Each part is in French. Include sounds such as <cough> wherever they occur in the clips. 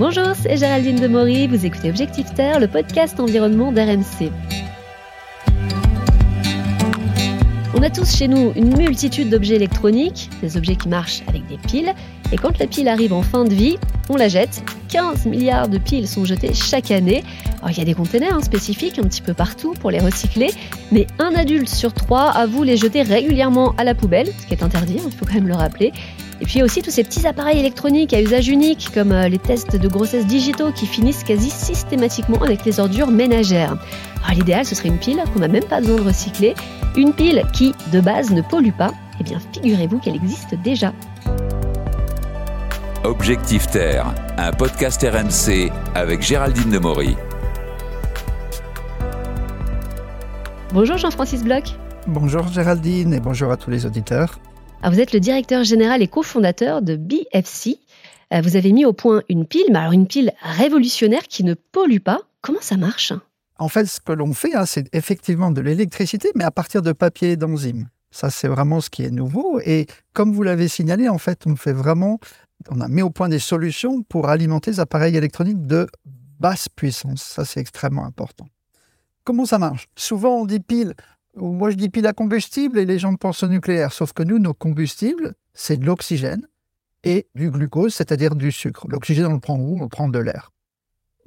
Bonjour, c'est Géraldine Demory, vous écoutez Objectif Terre, le podcast environnement d'RMC. On a tous chez nous une multitude d'objets électroniques, des objets qui marchent avec des piles, et quand la pile arrive en fin de vie, on la jette. 15 milliards de piles sont jetées chaque année. Il y a des containers hein, spécifiques un petit peu partout pour les recycler, mais un adulte sur trois avoue les jeter régulièrement à la poubelle, ce qui est interdit, hein, il faut quand même le rappeler. Et puis il y a aussi tous ces petits appareils électroniques à usage unique, comme euh, les tests de grossesse digitaux qui finissent quasi systématiquement avec les ordures ménagères. Alors l'idéal, ce serait une pile qu'on n'a même pas besoin de recycler, une pile qui, de base, ne pollue pas. Eh bien, figurez-vous qu'elle existe déjà. Objectif Terre, un podcast RMC avec Géraldine Demory. Bonjour Jean-Francis Bloch. Bonjour Géraldine et bonjour à tous les auditeurs. Ah, vous êtes le directeur général et cofondateur de BFC. Euh, vous avez mis au point une pile, mais alors une pile révolutionnaire qui ne pollue pas. Comment ça marche? En fait, ce que l'on fait, hein, c'est effectivement de l'électricité, mais à partir de papier et d'enzymes. Ça, c'est vraiment ce qui est nouveau. Et comme vous l'avez signalé, en fait, on fait vraiment, on a mis au point des solutions pour alimenter les appareils électroniques de basse puissance. Ça, c'est extrêmement important. Comment ça marche? Souvent, on dit pile. Moi, je dis pile à combustible et les gens pensent au nucléaire. Sauf que nous, nos combustibles, c'est de l'oxygène et du glucose, c'est-à-dire du sucre. L'oxygène, on le prend où? On le prend de l'air.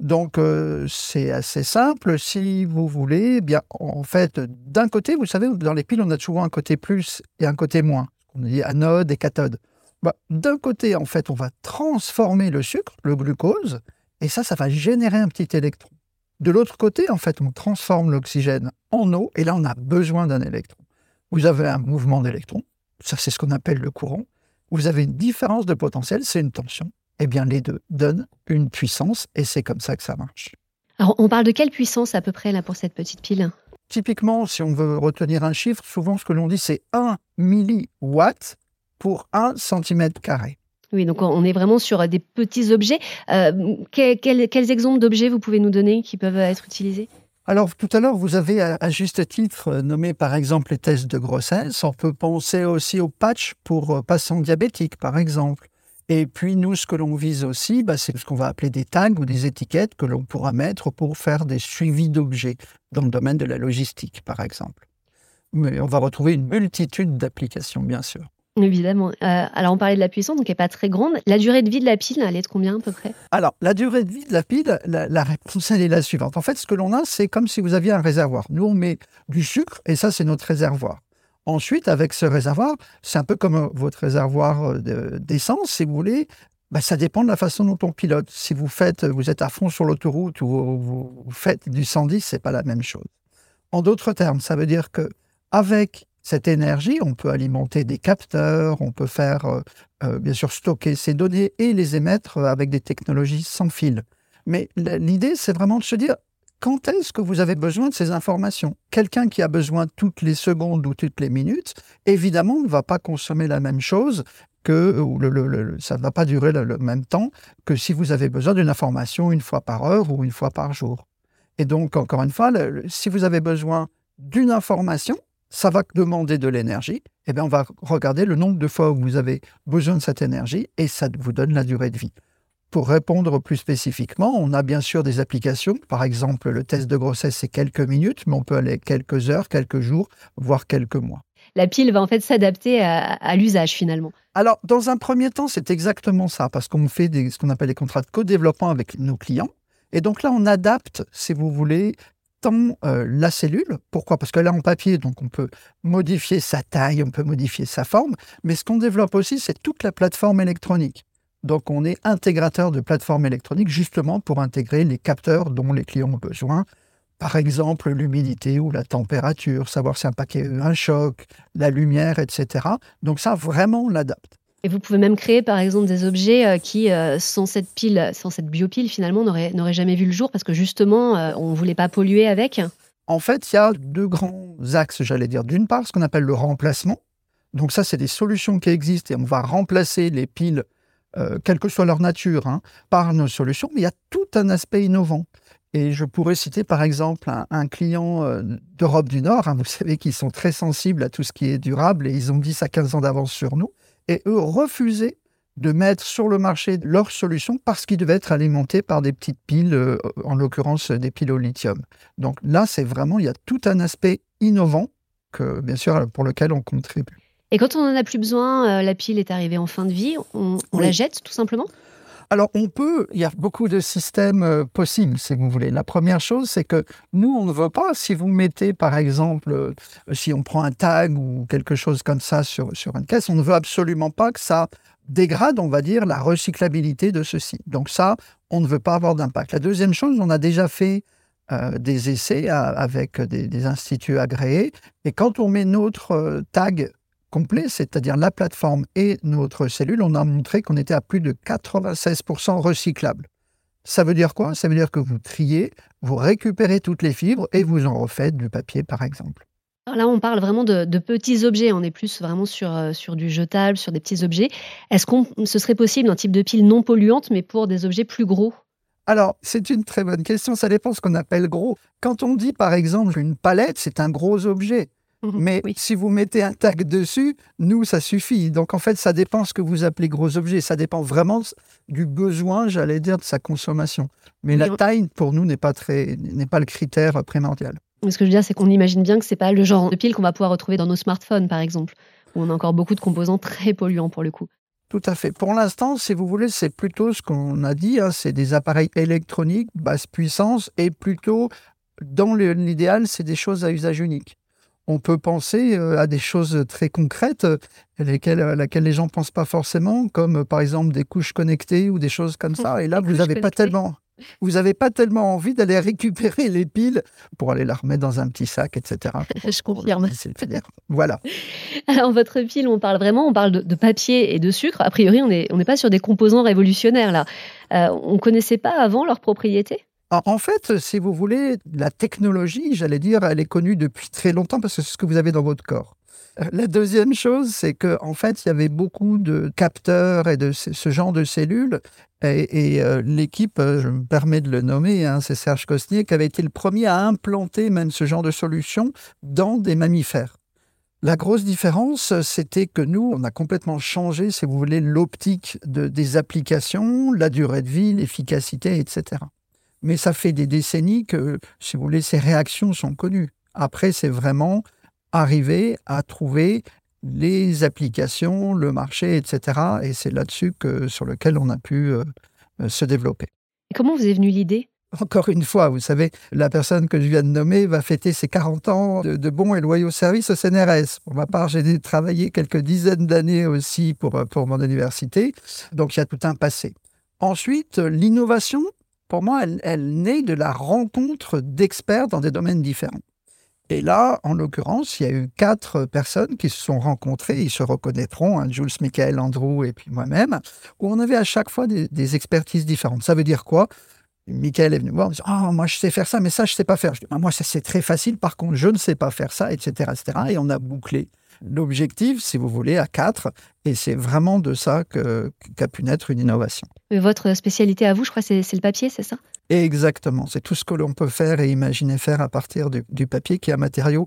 Donc, euh, c'est assez simple. Si vous voulez, eh bien, en fait, d'un côté, vous savez, dans les piles, on a souvent un côté plus et un côté moins. On dit anode et cathode. Bah, d'un côté, en fait, on va transformer le sucre, le glucose, et ça, ça va générer un petit électron. De l'autre côté, en fait, on transforme l'oxygène en eau et là, on a besoin d'un électron. Vous avez un mouvement d'électrons, ça c'est ce qu'on appelle le courant. Vous avez une différence de potentiel, c'est une tension. Eh bien, les deux donnent une puissance et c'est comme ça que ça marche. Alors, on parle de quelle puissance à peu près là pour cette petite pile? Typiquement, si on veut retenir un chiffre, souvent ce que l'on dit c'est 1 milliwatt pour 1 cm carré. Oui, donc on est vraiment sur des petits objets. Euh, quels, exemples d'objets vous pouvez nous donner qui peuvent être utilisés? Alors, tout à l'heure, vous avez à, juste titre nommé par exemple les tests de grossesse. On peut penser aussi aux patchs pour euh, patients diabétiques, par exemple. Et puis, nous, ce que l'on vise aussi, bah, c'est ce qu'on va appeler des tags ou des étiquettes que l'on pourra mettre pour faire des suivis d'objets dans le domaine de la logistique, par exemple. Mais on va retrouver une multitude d'applications, bien sûr. Évidemment. Euh, alors, on parlait de la puissance, donc elle n'est pas très grande. La durée de vie de la pile, elle est de combien à peu près? Alors, la durée de vie de la pile, la, réponse, elle est la suivante. En fait, ce que l'on a, c'est comme si vous aviez un réservoir. Nous, on met du sucre et ça, c'est notre réservoir. Ensuite, avec ce réservoir, c'est un peu comme euh, votre réservoir euh, d'essence, si vous voulez. Bah, ça dépend de la façon dont on pilote. Si vous faites, vous êtes à fond sur l'autoroute ou vous faites du 110, c'est pas la même chose. En d'autres termes, ça veut dire que avec cette énergie, on peut alimenter des capteurs, on peut faire, euh, euh, bien sûr, stocker ces données et les émettre avec des technologies sans fil. Mais l'idée, c'est vraiment de se dire, quand est-ce que vous avez besoin de ces informations? Quelqu'un qui a besoin toutes les secondes ou toutes les minutes, évidemment, ne va pas consommer la même chose que ça ne va pas durer le, même temps que si vous avez besoin d'une information une fois par heure ou une fois par jour. Et donc, encore une fois, si vous avez besoin d'une information, ça va demander de l'énergie. Eh bien, on va regarder le nombre de fois où vous avez besoin de cette énergie et ça vous donne la durée de vie. Pour répondre plus spécifiquement, on a bien sûr des applications. Par exemple, le test de grossesse, c'est quelques minutes, mais on peut aller quelques heures, quelques jours, voire quelques mois. La pile va en fait s'adapter à, l'usage finalement. Alors, dans un premier temps, c'est exactement ça, parce qu'on fait ce qu'on appelle des contrats de co-développement avec nos clients. Et donc là, on adapte, si vous voulez, euh, la cellule. Pourquoi? Parce que là, en papier, donc on peut modifier sa taille, on peut modifier sa forme, mais ce qu'on développe aussi, c'est toute la plateforme électronique. Donc on est intégrateur de plateformes électroniques justement pour intégrer les capteurs dont les clients ont besoin. Par exemple, l'humidité ou la température, savoir si un paquet a un choc, la lumière, etc. Donc ça, vraiment, on l'adapte. Et vous pouvez même créer, par exemple, des objets euh, qui, euh, sans cette pile, sans cette biopile, finalement, n'auraient jamais vu le jour parce que justement, euh, on ne voulait pas polluer avec. En fait, il y a deux grands axes, j'allais dire. D'une part, ce qu'on appelle le remplacement. Donc ça, c'est des solutions qui existent et on va remplacer les piles, quelle que soit leur nature, hein, par nos solutions. Mais il y a tout un aspect innovant. Et je pourrais citer par exemple un, client d'Europe du Nord, hein, vous savez qu'ils sont très sensibles à tout ce qui est durable et ils ont 10 à 15 ans d'avance sur nous et eux refusaient de mettre sur le marché leur solution parce qu'ils devaient être alimentés par des petites piles, euh, en l'occurrence des piles au lithium. Donc là, c'est vraiment, il y a tout un aspect innovant que, bien sûr, pour lequel on contribue. Et quand on n'en a plus besoin, euh, la pile est arrivée en fin de vie, on, la jette tout simplement? Alors, on peut, il y a beaucoup de systèmes euh, possibles, si vous voulez. La première chose, c'est que nous, on ne veut pas, si vous mettez, par exemple, euh, si on prend un tag ou quelque chose comme ça sur, une caisse, on ne veut absolument pas que ça dégrade, on va dire, la recyclabilité de ceci. Donc ça, on ne veut pas avoir d'impact. La deuxième chose, on a déjà fait des essais avec des, des, instituts agréés, et quand on met notre tag complet, c'est-à-dire la plateforme et notre cellule, on a montré qu'on était à plus de 96% recyclable. Ça veut dire quoi? Ça veut dire que vous triez, vous récupérez toutes les fibres et vous en refaites du papier, par exemple. là, on parle vraiment de, petits objets. On est plus vraiment sur, euh, sur du jetable, sur des petits objets. Est-ce qu'on ce serait possible un type de pile non polluante, mais pour des objets plus gros? Alors, c'est une très bonne question. Ça dépend ce qu'on appelle gros. Quand on dit, par exemple, une palette, c'est un gros objet. Mhm. Mais si vous mettez un tag dessus, nous, ça suffit. Donc en fait, ça dépend ce que vous appelez gros objet. Ça dépend vraiment du besoin, j'allais dire, de sa consommation. Mais la taille, pour nous, n'est pas, très, n'est pas le critère primordial. Ce que je veux dire, c'est qu'on imagine bien que ce n'est pas le genre de pile qu'on va pouvoir retrouver dans nos smartphones, par exemple, où on a encore beaucoup de composants très polluants pour le coup. Tout à fait. Pour l'instant, si vous voulez, c'est plutôt ce qu'on a dit, hein, c'est des appareils électroniques, basse puissance, et plutôt, dans l'idéal, c'est des choses à usage unique on peut penser euh, à des choses très concrètes euh, lesquelles, à laquelle les gens ne pensent pas forcément, comme euh, par exemple des couches connectées ou des choses comme ça. <laughs> Et là, vous n'avez pas tellement... Vous n'avez pas tellement envie d'aller <laughs> récupérer les piles pour aller la remettre dans un petit sac, etc. <laughs> Je confirme. Voilà. Alors, votre pile, on parle vraiment, on parle de, papier et de sucre. A priori, on n'est on pas sur des composants révolutionnaires, là. on ne connaissait pas avant leurs propriétés en fait, si vous voulez, la technologie, j'allais dire, elle est connue depuis très longtemps parce que c'est ce que vous avez dans votre corps. Euh, la deuxième chose, c'est qu'en en fait, il y avait beaucoup de capteurs et de ce genre de cellules. Et, euh, l'équipe, euh, je me permets de le nommer, hein, c'est Serge Cosnier, qui avait été le premier à implanter même ce genre de solution dans des mammifères. La grosse différence, c'était que nous, on a complètement changé, si vous voulez, l'optique de, des applications, la durée de vie, l'efficacité, etc. Mais ça fait des décennies que, si vous voulez, ces réactions sont connues. Après, c'est vraiment arriver à trouver les applications, le marché, etc. Et c'est là-dessus que, sur lequel on a pu euh, euh, se développer. Et comment vous est venue l'idée? Encore une fois, vous savez, la personne que je viens de nommer va fêter ses 40 ans de, de bons et loyaux services au CNRS. Pour ma part, j'ai travaillé quelques dizaines d'années aussi pour, pour mon université, donc il y a tout un passé. Ensuite, l'innovation, pour moi, elle, naît de la rencontre d'experts dans des domaines différents. Et là, en l'occurrence, il y a eu quatre personnes qui se sont rencontrées, ils se reconnaîtront, hein, Jules, Michael, Andrew et puis moi-même, où on avait à chaque fois des, expertises différentes. Ça veut dire quoi? Michael est venu me voir, me Ah, moi je sais faire ça, mais ça je ne sais pas faire. Je dis bah, Moi, ça c'est très facile, par contre, je ne sais pas faire ça, etc. etc. Et on a bouclé l'objectif, si vous voulez, à quatre. Et c'est vraiment de ça qu'a pu naître une innovation. Votre spécialité à vous, je crois, c'est le papier, c'est ça? Exactement. C'est tout ce que l'on peut faire et imaginer faire à partir du, papier, qui est un matériau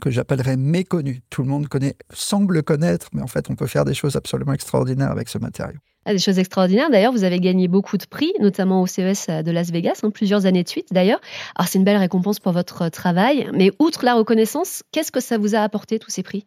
que j'appellerais méconnu. Tout le monde connaît, semble connaître, mais en fait, on peut faire des choses absolument extraordinaires avec ce matériau. Ah, des choses extraordinaires. D'ailleurs, vous avez gagné beaucoup de prix, notamment au CES de Las Vegas, hein, plusieurs années de suite d'ailleurs. Alors, c'est une belle récompense pour votre travail. Mais outre la reconnaissance, qu'est-ce que ça vous a apporté, tous ces prix?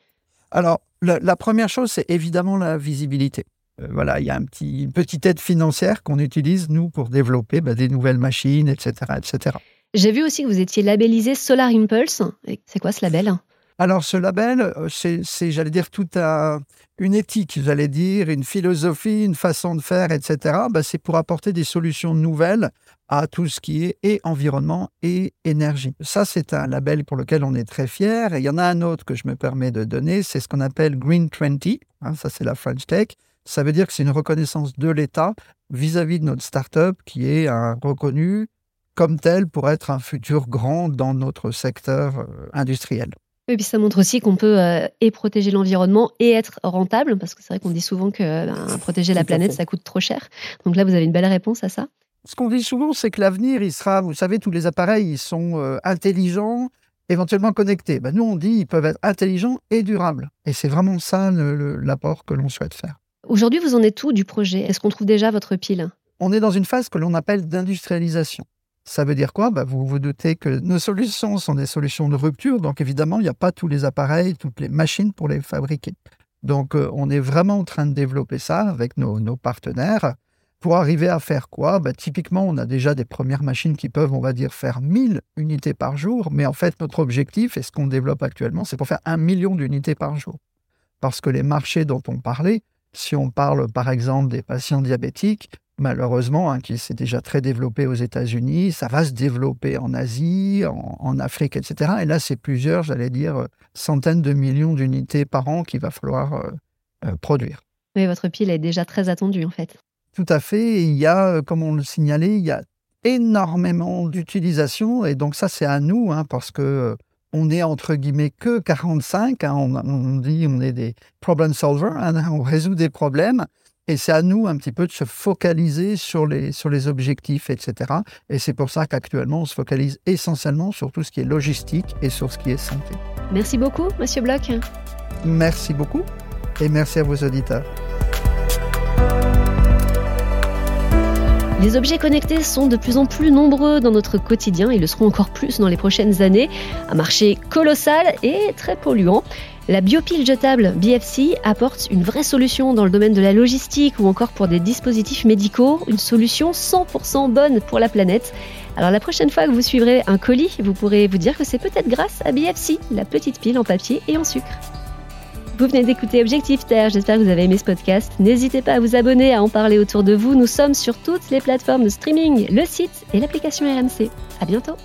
Alors, la, première chose, c'est évidemment la visibilité. Euh, voilà, il y a une petite aide financière qu'on utilise, nous, pour développer bah, des nouvelles machines, etc. etc. J'ai vu aussi que vous étiez labellisé Solar Impulse. C'est quoi ce label? Alors, ce label, euh, c'est, j'allais dire, tout un, une éthique, j'allais dire, une philosophie, une façon de faire, etc. Bah, c'est pour apporter des solutions nouvelles à tout ce qui est environnement et énergie. Ça, c'est un label pour lequel on est très fier. Et il y en a un autre que je me permets de donner, c'est ce qu'on appelle Green 20. Hein, ça, c'est la French Tech. Ça veut dire que c'est une reconnaissance de l'État vis-à-vis de notre start-up qui est un reconnu comme tel pour être un futur grand dans notre secteur euh, industriel. Et puis ça montre aussi qu'on peut euh, et protéger l'environnement et être rentable, parce que c'est vrai qu'on dit souvent que ben, protéger la planète, ça coûte trop cher. Donc là, vous avez une belle réponse à ça ce qu'on dit souvent, c'est que l'avenir, il sera, vous savez, tous les appareils, ils sont euh, intelligents, éventuellement connectés. Ben, nous, on dit ils peuvent être intelligents et durables. Et c'est vraiment ça l'apport que l'on souhaite faire. Aujourd'hui, vous en êtes où du projet? Est-ce qu'on trouve déjà votre pile? On est dans une phase que l'on appelle d'industrialisation. Ça veut dire quoi? Bah, Vous vous doutez que nos solutions sont des solutions de rupture, donc évidemment, il n'y a pas tous les appareils, toutes les machines pour les fabriquer. Donc, euh, on est vraiment en train de développer ça avec nos, partenaires pour arriver à faire quoi? Bah, Typiquement, on a déjà des premières machines qui peuvent, on va dire, faire 1000 unités par jour, mais en fait, notre objectif, et ce qu'on développe actuellement, c'est pour faire un million d'unités par jour. Parce que les marchés dont on parlait, si on parle par exemple des patients diabétiques, malheureusement, hein, qui s'est déjà très développé aux États-Unis, ça va se développer en Asie, en, Afrique, etc. Et là, c'est plusieurs, j'allais dire, euh, centaines de millions d'unités par an qu'il va falloir euh, euh, produire. Oui, votre pile est déjà très attendue, en fait. Tout à fait. il y a, comme on le signalait, il y a énormément d'utilisation. Et donc, ça, c'est à nous, hein, parce que on est entre guillemets que 45. Hein, on, dit on est des problem solvers, on résout des problèmes. Et c'est à nous un petit peu de se focaliser sur les, sur les objectifs, etc. Et c'est pour ça qu'actuellement, on se focalise essentiellement sur tout ce qui est logistique et sur ce qui est santé. Merci beaucoup, Monsieur Bloch. Merci beaucoup et merci à vos auditeurs. Les objets connectés sont de plus en plus nombreux dans notre quotidien et le seront encore plus dans les prochaines années. Un marché colossal et très polluant. La biopile jetable BFC apporte une vraie solution dans le domaine de la logistique ou encore pour des dispositifs médicaux, une solution 100% bonne pour la planète. Alors la prochaine fois que vous suivrez un colis, vous pourrez vous dire que c'est peut-être grâce à BFC, la petite pile en papier et en sucre. Vous venez d'écouter Objectif Terre, j'espère que vous avez aimé ce podcast. N'hésitez pas à vous abonner, à en parler autour de vous. Nous sommes sur toutes les plateformes de streaming, le site et l'application RMC. À bientôt.